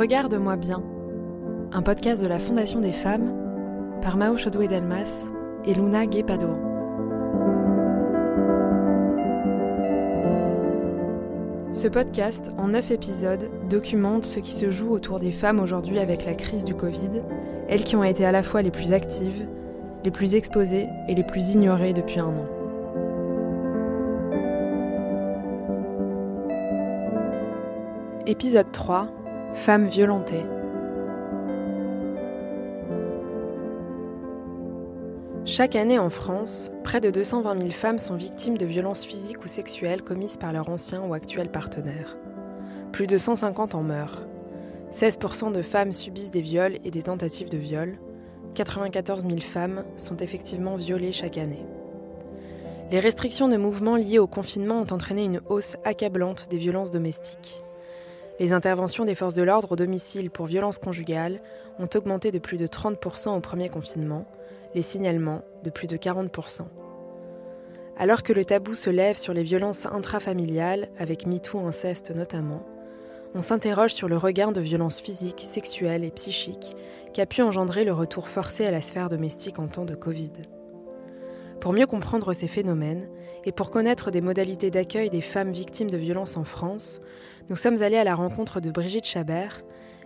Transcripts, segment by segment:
Regarde-moi bien, un podcast de la Fondation des femmes par Mao Chodoué Delmas et Luna Guépado. Ce podcast, en neuf épisodes, documente ce qui se joue autour des femmes aujourd'hui avec la crise du Covid, elles qui ont été à la fois les plus actives, les plus exposées et les plus ignorées depuis un an. Épisode 3 Femmes violentées. Chaque année en France, près de 220 000 femmes sont victimes de violences physiques ou sexuelles commises par leur ancien ou actuel partenaire. Plus de 150 en meurent. 16% de femmes subissent des viols et des tentatives de viol. 94 000 femmes sont effectivement violées chaque année. Les restrictions de mouvement liées au confinement ont entraîné une hausse accablante des violences domestiques. Les interventions des forces de l'ordre au domicile pour violences conjugales ont augmenté de plus de 30% au premier confinement, les signalements de plus de 40%. Alors que le tabou se lève sur les violences intrafamiliales, avec MeToo inceste notamment, on s'interroge sur le regain de violences physiques, sexuelles et psychiques qu'a pu engendrer le retour forcé à la sphère domestique en temps de Covid. Pour mieux comprendre ces phénomènes et pour connaître des modalités d'accueil des femmes victimes de violences en France, nous sommes allés à la rencontre de Brigitte Chabert,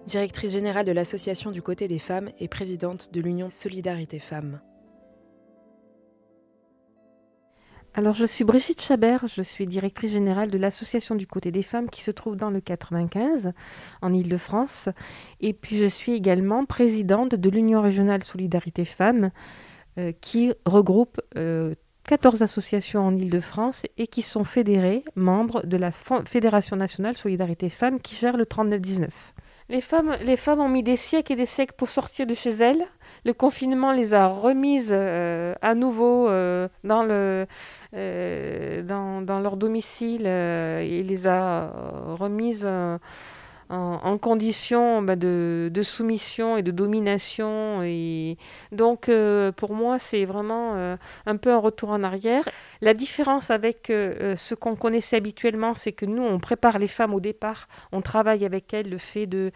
directrice générale de l'Association du côté des femmes et présidente de l'Union Solidarité Femmes. Alors, je suis Brigitte Chabert, je suis directrice générale de l'Association du côté des femmes qui se trouve dans le 95, en Ile-de-France. Et puis, je suis également présidente de l'Union régionale Solidarité Femmes, euh, qui regroupe euh, 14 associations en Ile-de-France et qui sont fédérées, membres de la Fédération nationale Solidarité Femmes qui gère le 3919. Les femmes, les femmes ont mis des siècles et des siècles pour sortir de chez elles. Le confinement les a remises euh, à nouveau euh, dans, le, euh, dans, dans, leur domicile et les a remises en, condition bah, de, soumission et de domination. Et donc, euh, pour moi, c'est vraiment euh, un peu un retour en arrière. La différence avec euh, ce qu'on connaissait habituellement, c'est que nous, on prépare les femmes au départ, on travaille avec elles le fait de,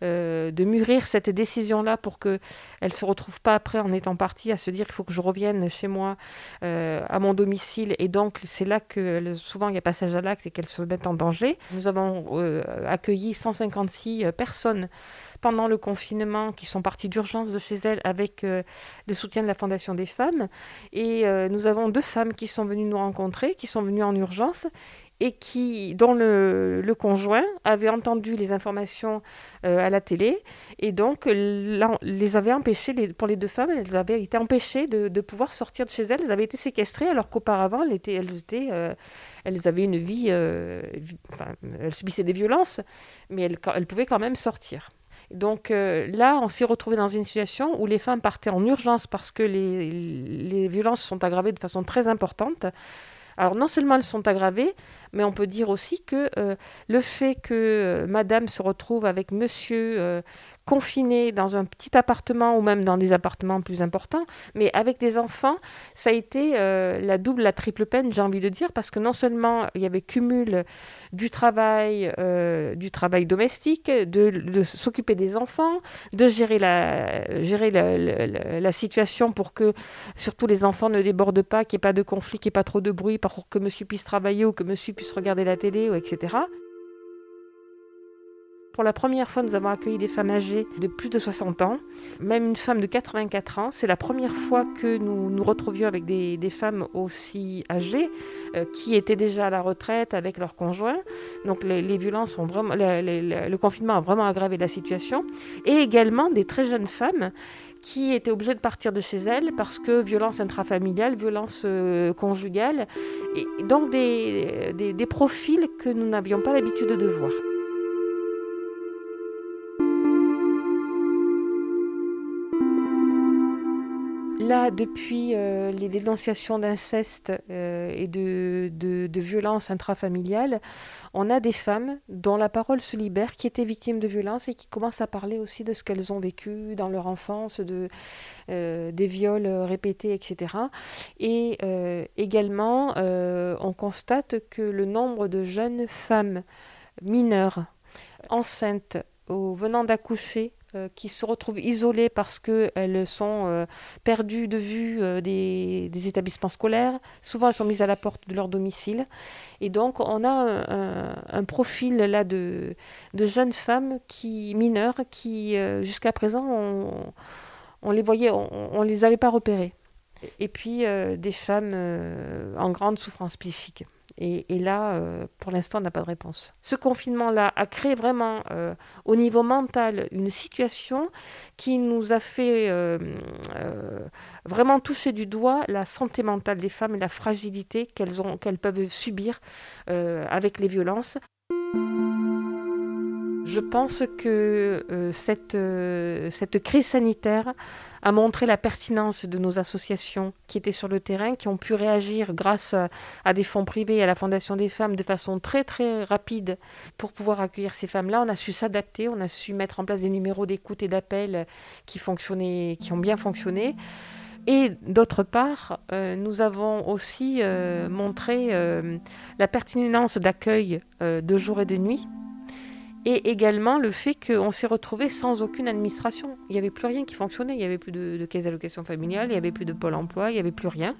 de mûrir cette décision-là pour qu'elles ne se retrouvent pas après en étant parties à se dire il faut que je revienne chez moi, à mon domicile. Et donc, c'est là que souvent il y a passage à l'acte et qu'elles se mettent en danger. Nous avons accueilli 150 156 euh, personnes pendant le confinement qui sont parties d'urgence de chez elles avec euh, le soutien de la Fondation des femmes. Et euh, nous avons deux femmes qui sont venues nous rencontrer, qui sont venues en urgence et qui, dont le, conjoint avait entendu les informations à la télé et donc les avait empêchées, pour les deux femmes, elles avaient été empêchées de, pouvoir sortir de chez elles. Elles avaient été séquestrées alors qu'auparavant, elles, étaient, elles, elles avaient une vie, enfin, elles subissaient des violences, mais elles, pouvaient quand même sortir. Donc euh, là, on s'est retrouvé dans une situation où les femmes partaient en urgence parce que les, les violences sont aggravées de façon très importante. Alors non seulement elles sont aggravées, mais on peut dire aussi que euh, le fait que euh, madame se retrouve avec monsieur euh, confiné dans un petit appartement ou même dans des appartements plus importants, mais avec des enfants, ça a été la double, la triple peine, j'ai envie de dire, parce que non seulement il y avait cumul du travail, du travail domestique, de, s'occuper des enfants, de gérer la, situation pour que surtout les enfants ne débordent pas, qu'il n'y ait pas de conflit, qu'il n'y ait pas trop de bruit, pour que monsieur puisse travailler ou que monsieur puisse regarder la télé, etc. Pour la première fois, nous avons accueilli des femmes âgées de plus de 60 ans, même une femme de 84 ans. C'est la première fois que nous nous retrouvions avec des, femmes aussi âgées, euh, qui étaient déjà à la retraite avec leurs conjoints. Donc les, violences ont vraiment, le confinement a vraiment aggravé la situation. Et également des très jeunes femmes qui étaient obligées de partir de chez elles parce que violence intrafamiliale, violence euh, conjugale, et donc des, des profils que nous n'avions pas l'habitude de voir. Là, depuis euh, les dénonciations d'inceste euh, et de, de, violences intrafamiliales, on a des femmes dont la parole se libère, qui étaient victimes de violences et qui commencent à parler aussi de ce qu'elles ont vécu dans leur enfance, de, euh, des viols répétés, etc. Et également, on constate que le nombre de jeunes femmes mineures enceintes aux venant d'accoucher euh, qui se retrouvent isolées parce qu'elles sont euh, perdues de vue euh, des, établissements scolaires. Souvent, elles sont mises à la porte de leur domicile. Et donc, on a un, profil là de, de, jeunes femmes qui, mineures qui, jusqu'à présent, on, les voyait, on ne les avait pas repérées. Et puis, des femmes en grande souffrance psychique. Et, là, euh, pour l'instant, on n'a pas de réponse. Ce confinement-là a créé vraiment, euh, au niveau mental, une situation qui nous a fait euh, vraiment toucher du doigt la santé mentale des femmes et la fragilité qu'elles qu'elles peuvent subir avec les violences. Je pense que euh, cette, euh, cette crise sanitaire a montré la pertinence de nos associations qui étaient sur le terrain, qui ont pu réagir grâce à, des fonds privés et à la Fondation des femmes de façon très très rapide pour pouvoir accueillir ces femmes-là. On a su s'adapter, on a su mettre en place des numéros d'écoute et d'appel qui fonctionnaient, qui ont bien fonctionné. Et d'autre part, euh, nous avons aussi montré la pertinence d'accueil de jour et de nuit et également le fait qu'on s'est retrouvé sans aucune administration. Il n'y avait plus rien qui fonctionnait. Il n'y avait plus de, caisse d'allocation familiale, il n'y avait plus de pôle emploi, il n'y avait plus rien.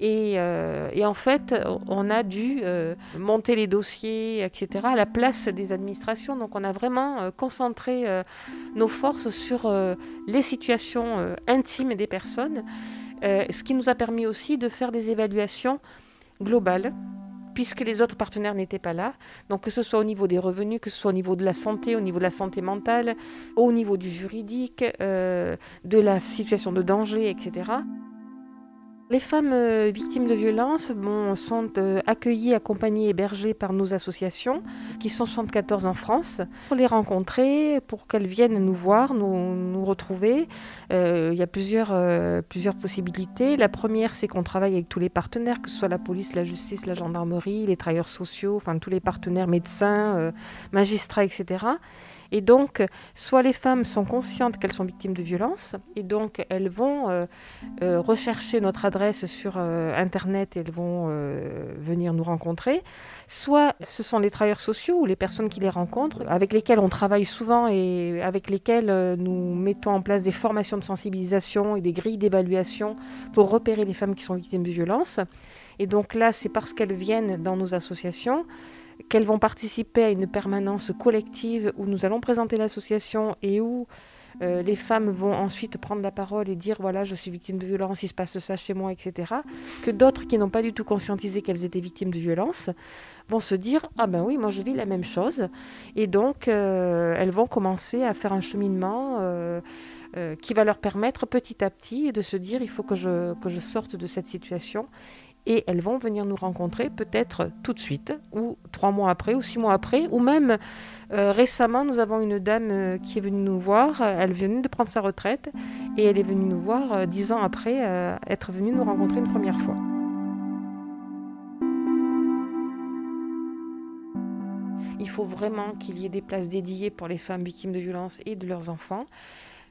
Et, euh, en fait, on a dû euh, monter les dossiers, etc., à la place des administrations. Donc on a vraiment euh, concentré nos forces sur les situations intimes des personnes, ce qui nous a permis aussi de faire des évaluations globales puisque les autres partenaires n'étaient pas là. Donc que ce soit au niveau des revenus, que ce soit au niveau de la santé, au niveau de la santé mentale, au niveau du juridique, euh, de la situation de danger, etc. Les femmes euh, victimes de violences sont euh, accueillies, accompagnées, hébergées par nos associations, qui sont 74 en France, pour les rencontrer, pour qu'elles viennent nous voir, nous, retrouver. Euh, il y a plusieurs, plusieurs possibilités. La première, c'est qu'on travaille avec tous les partenaires, que ce soit la police, la justice, la gendarmerie, les travailleurs sociaux, enfin tous les partenaires médecins, magistrats, etc. Et donc, soit les femmes sont conscientes qu'elles sont victimes de violences, et donc elles vont euh, euh, rechercher notre adresse sur euh, Internet et elles vont venir nous rencontrer, soit ce sont les travailleurs sociaux ou les personnes qui les rencontrent, avec lesquelles on travaille souvent et avec lesquelles nous mettons en place des formations de sensibilisation et des grilles d'évaluation pour repérer les femmes qui sont victimes de violences. Et donc là, c'est parce qu'elles viennent dans nos associations qu'elles vont participer à une permanence collective où nous allons présenter l'association et où euh, les femmes vont ensuite prendre la parole et dire voilà, je suis victime de violence, il se passe ça chez moi, etc. Que d'autres qui n'ont pas du tout conscientisé qu'elles étaient victimes de violence vont se dire ah ben oui, moi je vis la même chose. Et donc euh, elles vont commencer à faire un cheminement. Euh, qui va leur permettre petit à petit de se dire il faut que je, que je sorte de cette situation et elles vont venir nous rencontrer peut-être tout de suite, ou trois mois après, ou six mois après, ou même euh, récemment, nous avons une dame euh, qui est venue nous voir, elle venait de prendre sa retraite, et elle est venue nous voir euh, dix ans après être venue nous rencontrer une première fois. Il faut vraiment qu'il y ait des places dédiées pour les femmes victimes de violences et de leurs enfants.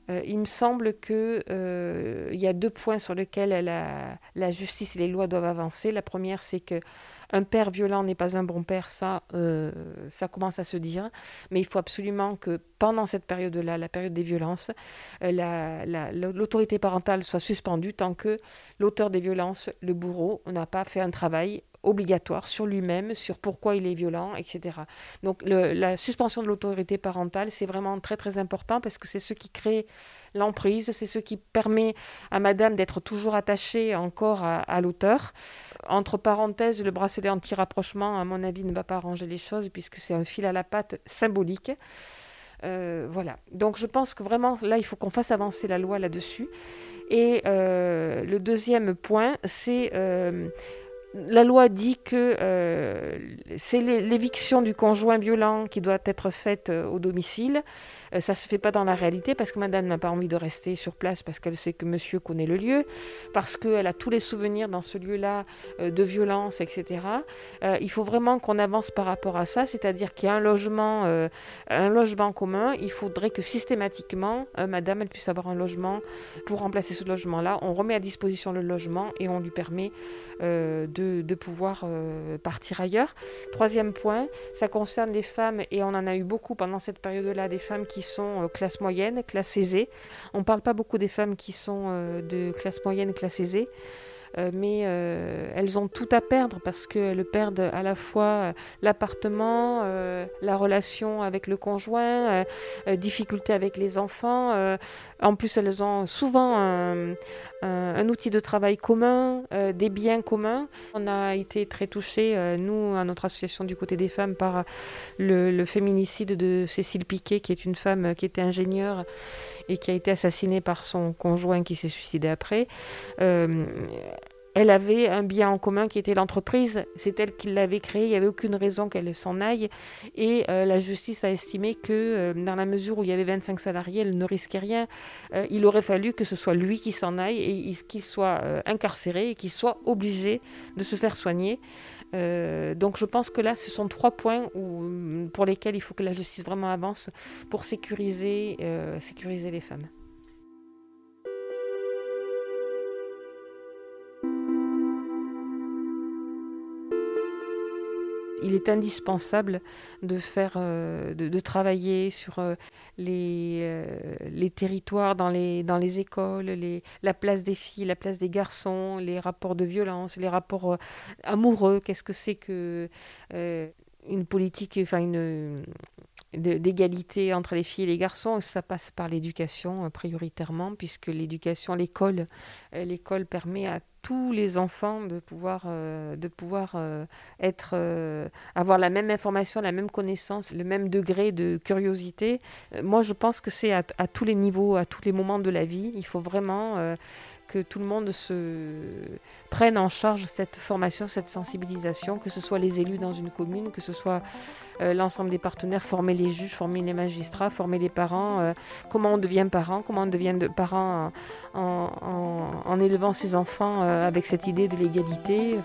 Euh, il me semble qu'il euh, y a deux points sur lesquels la, justice et les lois doivent avancer. La première, c'est que un père violent n'est pas un bon père, ça, euh, ça commence à se dire. Mais il faut absolument que pendant cette période-là, la période des violences, l'autorité parentale soit suspendue tant que l'auteur des violences, le bourreau, n'a pas fait un travail obligatoire sur lui-même, sur pourquoi il est violent, etc. Donc la suspension de l'autorité parentale, c'est vraiment très très important parce que c'est ce qui crée l'emprise, c'est ce qui permet à madame d'être toujours attachée encore à, l'auteur. Entre parenthèses, le bracelet anti-rapprochement, à mon avis, ne va pas arranger les choses puisque c'est un fil à la patte symbolique. Euh, voilà. Donc je pense que vraiment, là, il faut qu'on fasse avancer la loi là-dessus. Et euh, le deuxième point, c'est euh, la loi dit que c'est l'éviction du conjoint violent qui doit être faite au domicile. Ça ne se fait pas dans la réalité parce que madame n'a pas envie de rester sur place parce qu'elle sait que monsieur connaît le lieu, parce qu'elle a tous les souvenirs dans ce lieu-là de violence, etc. il faut vraiment qu'on avance par rapport à ça, c'est-à-dire qu'il y a un logement, un logement commun. Il faudrait que systématiquement, madame, elle puisse avoir un logement pour remplacer ce logement-là. On remet à disposition le logement et on lui permet de, de, pouvoir partir ailleurs. Troisième point, ça concerne les femmes, et on en a eu beaucoup pendant cette période-là, des femmes qui sont euh, classe moyenne, classe aisée. On ne parle pas beaucoup des femmes qui sont euh, de classe moyenne, classe aisée. Euh, mais elles ont tout à perdre parce qu'elles perdent à la fois l'appartement, la relation avec le conjoint, difficultés avec les enfants. en plus, elles ont souvent un, un, outil de travail commun, euh, des biens communs. On a été très touchés, euh, nous, à notre association du côté des femmes, par le, féminicide de Cécile Piquet, qui est une femme qui était ingénieure et qui a été assassinée par son conjoint qui s'est suicidé après. Euh, elle avait un bien en commun qui était l'entreprise. C'est elle qui l'avait créée. Il n'y avait aucune raison qu'elle s'en aille. Et euh, la justice a estimé que euh, dans la mesure où il y avait 25 salariés, elle ne risquait rien. Euh, il aurait fallu que ce soit lui qui s'en aille et qu'il soit incarcéré et qu'il soit obligé de se faire soigner. donc je pense que là, ce sont trois points pour lesquels il faut que la justice vraiment avance pour sécuriser les femmes. Il est indispensable de faire, euh, de, travailler sur euh, les, euh, les territoires dans les, dans les écoles, les, la place des filles, la place des garçons, les rapports de violence, les rapports amoureux. Qu'est-ce que c'est que une politique, enfin une d'égalité entre les filles et les garçons. Ça passe par l'éducation prioritairement, puisque l'éducation, l'école, l'école permet à tous les enfants de pouvoir, euh, de pouvoir euh, être, euh, avoir la même information, la même connaissance, le même degré de curiosité. moi, je pense que c'est à, tous les niveaux, à tous les moments de la vie. Il faut vraiment que tout le monde se prenne en charge cette formation, cette sensibilisation, que ce soit les élus dans une commune, que ce soit euh, l'ensemble des partenaires, former les juges, former les magistrats, former les parents, euh, comment on devient parent, comment on devient de parent en, élevant ses enfants euh, avec cette idée de l'égalité.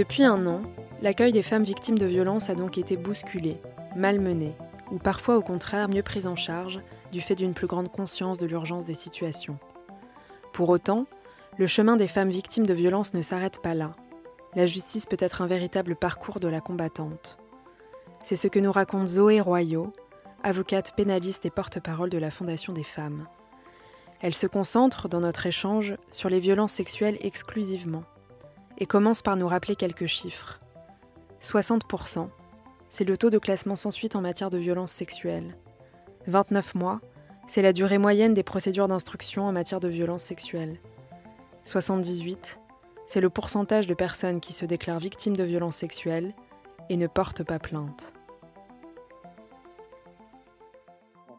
Depuis un an, l'accueil des femmes victimes de violences a donc été bousculé, malmené, ou parfois au contraire mieux pris en charge du fait d'une plus grande conscience de l'urgence des situations. Pour autant, le chemin des femmes victimes de violences ne s'arrête pas là. La justice peut être un véritable parcours de la combattante. C'est ce que nous raconte Zoé Royaux, avocate pénaliste et porte-parole de la Fondation des femmes. Elle se concentre, dans notre échange, sur les violences sexuelles exclusivement et commence par nous rappeler quelques chiffres. 60%, c'est le taux de classement sans suite en matière de violence sexuelle. 29 mois, c'est la durée moyenne des procédures d'instruction en matière de violence sexuelle. 78, c'est le pourcentage de personnes qui se déclarent victimes de violences sexuelles et ne portent pas plainte.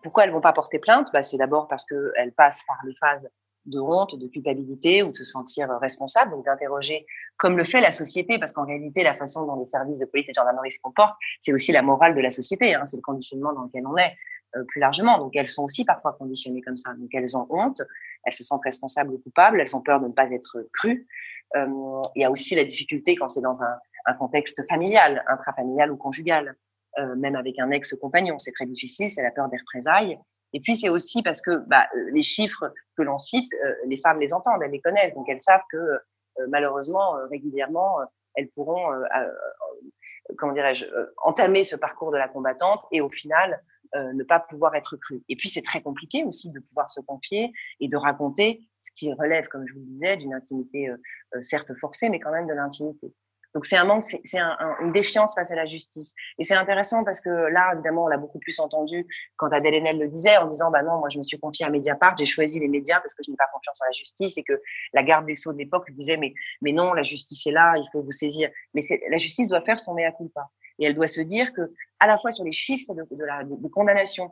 Pourquoi elles ne vont pas porter plainte? Bah, C'est d'abord parce qu'elles passent par les phases de honte, de culpabilité ou de se sentir responsable, donc d'interroger comme le fait la société, parce qu'en réalité, la façon dont les services de police et de gendarmerie se comportent, c'est aussi la morale de la société, hein, c'est le conditionnement dans lequel on est euh, plus largement. Donc elles sont aussi parfois conditionnées comme ça. Donc elles ont honte, elles se sentent responsables ou coupables, elles ont peur de ne pas être crues. Euh, il y a aussi la difficulté quand c'est dans un, contexte familial, intrafamilial ou conjugal, euh, même avec un ex-compagnon, c'est très difficile, c'est la peur des représailles. Et puis c'est aussi parce que bah, euh, les chiffres que l'on cite, euh, les femmes les entendent, elles les connaissent, donc elles savent que euh, malheureusement régulièrement elles pourront, comment dirais-je, entamer ce parcours de la combattante et au final ne pas pouvoir être crues. Et puis c'est très compliqué aussi de pouvoir se confier et de raconter ce qui relève, comme je vous le disais, d'une intimité certes forcée, mais quand même de l'intimité. Donc c'est un manque, c'est une défiance face à la justice. Et c'est intéressant parce que là, évidemment, on l'a beaucoup plus entendu quand Adèle Haenel le disait en disant, bah non, moi je me suis confiée à Mediapart, j'ai choisi les médias parce que je n'ai pas confiance en la justice et que la garde des sceaux de l'époque disait, mais, mais non, la justice est là, il faut vous saisir. Mais la justice doit faire son mea culpa. Et elle doit se dire que, à la fois sur les chiffres de, de la de condamnation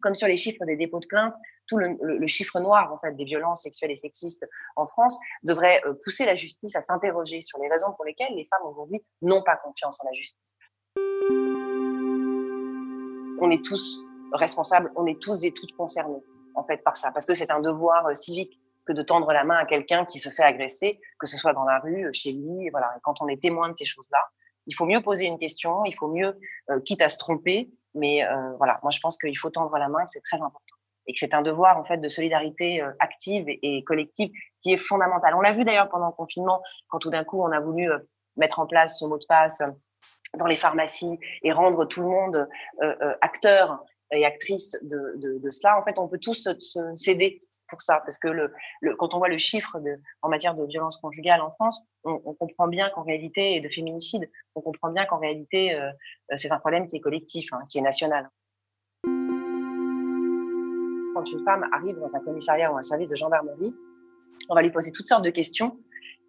comme sur les chiffres des dépôts de plainte, tout le, chiffre noir en fait des violences sexuelles et sexistes en France devrait euh, pousser la justice à s'interroger sur les raisons pour lesquelles les femmes aujourd'hui n'ont pas confiance en la justice. On est tous responsables, on est tous et toutes concernés en fait par ça, parce que c'est un devoir euh, civique que de tendre la main à quelqu'un qui se fait agresser, que ce soit dans la rue, chez lui, voilà. quand on est témoin de ces choses-là, il faut mieux poser une question, il faut mieux, euh, quitte à se tromper, mais euh, voilà, moi je pense qu'il faut tendre la main, c'est très important. Et que c'est un devoir en fait de solidarité euh, active et, collective qui est fondamental. On l'a vu d'ailleurs pendant le confinement, quand tout d'un coup on a voulu euh, mettre en place ce mot de passe dans les pharmacies et rendre tout le monde acteur et actrice de, de, de, cela. En fait, on peut tous se, céder pour ça, parce que le, quand on voit le chiffre de, en matière de violence conjugale en France, on, comprend bien qu'en réalité, et de féminicide, on comprend bien qu'en réalité, euh, c'est un problème qui est collectif, hein, qui est national. Quand une femme arrive dans un commissariat ou un service de gendarmerie, on va lui poser toutes sortes de questions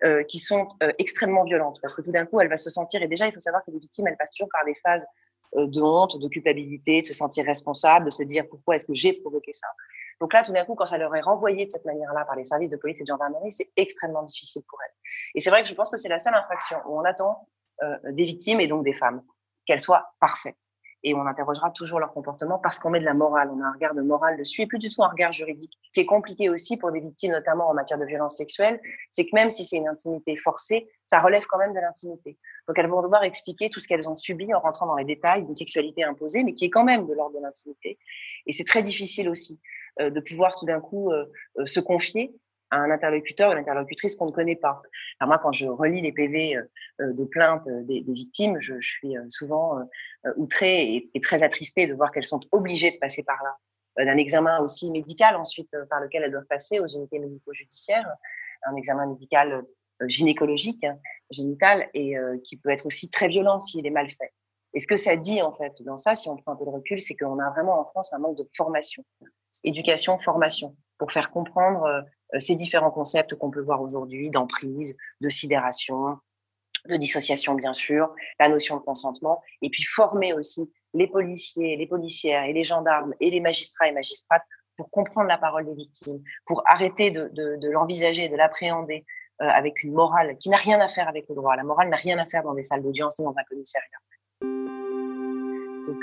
euh, qui sont euh, extrêmement violentes, parce que tout d'un coup, elle va se sentir, et déjà, il faut savoir que les victimes, elles passent toujours par des phases euh, de honte, de culpabilité, de se sentir responsable, de se dire pourquoi est-ce que j'ai provoqué ça? Donc là, tout d'un coup, quand ça leur est renvoyé de cette manière-là par les services de police et de gendarmerie, c'est extrêmement difficile pour elles. Et c'est vrai que je pense que c'est la seule infraction où on attend euh, des victimes et donc des femmes qu'elles soient parfaites. Et on interrogera toujours leur comportement parce qu'on met de la morale, on a un regard de morale dessus et plus du tout un regard juridique. Ce qui est compliqué aussi pour des victimes, notamment en matière de violence sexuelle, c'est que même si c'est une intimité forcée, ça relève quand même de l'intimité. Donc elles vont devoir expliquer tout ce qu'elles ont subi en rentrant dans les détails d'une sexualité imposée, mais qui est quand même de l'ordre de l'intimité. Et c'est très difficile aussi de pouvoir tout d'un coup euh, euh, se confier à un interlocuteur ou une interlocutrice qu'on ne connaît pas. Alors moi, quand je relis les PV de plainte des, victimes, je, je, suis souvent outrée et, et, très attristée de voir qu'elles sont obligées de passer par là. D'un examen aussi médical ensuite par lequel elles doivent passer aux unités médico-judiciaires, un examen médical gynécologique, hein, génital, et qui peut être aussi très violent s'il est mal fait. Et ce que ça dit, en fait, dans ça, si on prend un peu de recul, c'est qu'on a vraiment en France un manque de formation éducation, formation, pour faire comprendre euh, ces différents concepts qu'on peut voir aujourd'hui d'emprise, de sidération, de dissociation bien sûr, la notion de consentement, et puis former aussi les policiers, les policières et les gendarmes et les magistrats et magistrates pour comprendre la parole des victimes, pour arrêter de, de, de l'envisager, de l'appréhender euh, avec une morale qui n'a rien à faire avec le droit. La morale n'a rien à faire dans des salles d'audience ni dans un commissariat.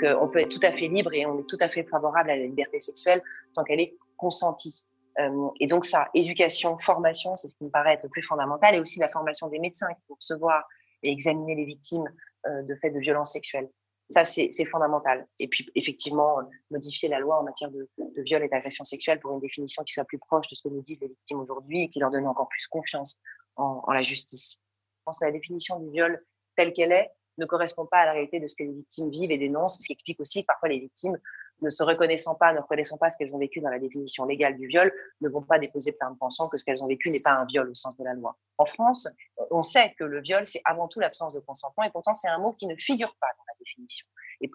Donc, on peut être tout à fait libre et on est tout à fait favorable à la liberté sexuelle tant qu'elle est consentie. Euh, et donc, ça, éducation, formation, c'est ce qui me paraît être le plus fondamental, et aussi la formation des médecins qui vont recevoir et examiner les victimes euh, de faits de violences sexuelles. Ça, c'est fondamental. Et puis, effectivement, modifier la loi en matière de, de viol et d'agression sexuelle pour une définition qui soit plus proche de ce que nous disent les victimes aujourd'hui et qui leur donne encore plus confiance en, en la justice. Je pense que la définition du viol telle qu'elle est, ne correspond pas à la réalité de ce que les victimes vivent et dénoncent, ce qui explique aussi que parfois les victimes, ne se reconnaissant pas, ne reconnaissant pas ce qu'elles ont vécu dans la définition légale du viol, ne vont pas déposer plainte pensant que ce qu'elles ont vécu n'est pas un viol au sens de la loi. En France, on sait que le viol, c'est avant tout l'absence de consentement, et pourtant c'est un mot qui ne figure pas dans la définition.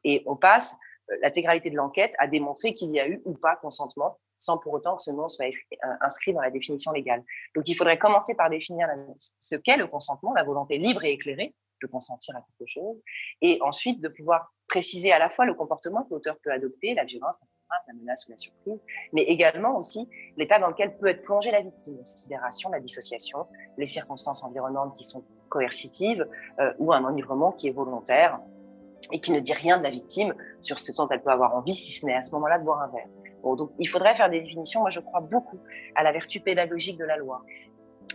Et, on passe euh, l'intégralité de l'enquête à démontrer qu'il y a eu ou pas consentement, sans pour autant que ce nom soit inscrit dans la définition légale. Donc il faudrait commencer par définir ce qu'est le consentement, la volonté libre et éclairée, de consentir à quelque chose, et ensuite de pouvoir préciser à la fois le comportement que l'auteur peut adopter, la violence, la menace ou la surprise, mais également aussi l'état dans lequel peut être plongée la victime, la sidération, la dissociation, les circonstances environnantes qui sont coercitives euh, ou un enivrement qui est volontaire et qui ne dit rien de la victime sur ce dont elle peut avoir envie, si ce n'est à ce moment-là de boire un verre. Bon, donc il faudrait faire des définitions. Moi, je crois beaucoup à la vertu pédagogique de la loi.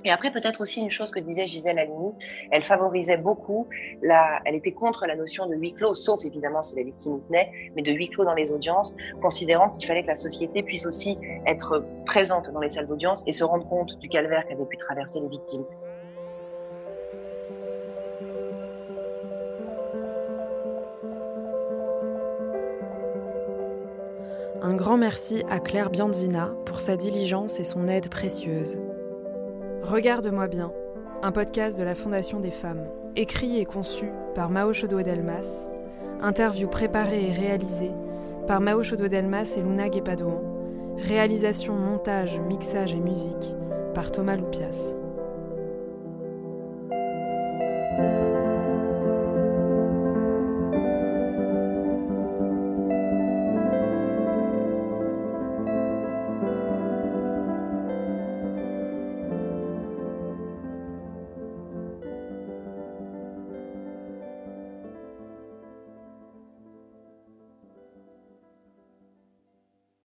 Et après, peut-être aussi une chose que disait Gisèle Halimi, elle favorisait beaucoup, la, elle était contre la notion de huis clos, sauf évidemment si la victime y mais de huis clos dans les audiences, considérant qu'il fallait que la société puisse aussi être présente dans les salles d'audience et se rendre compte du calvaire qu'avaient pu traverser les victimes. Un grand merci à Claire Bianzina pour sa diligence et son aide précieuse. Regarde-moi bien, un podcast de la Fondation des femmes. Écrit et conçu par Mao Chodo-Delmas. Interview préparée et réalisée par Mao Chodo-Delmas et Luna Guépadouan. Réalisation, montage, mixage et musique par Thomas Loupias.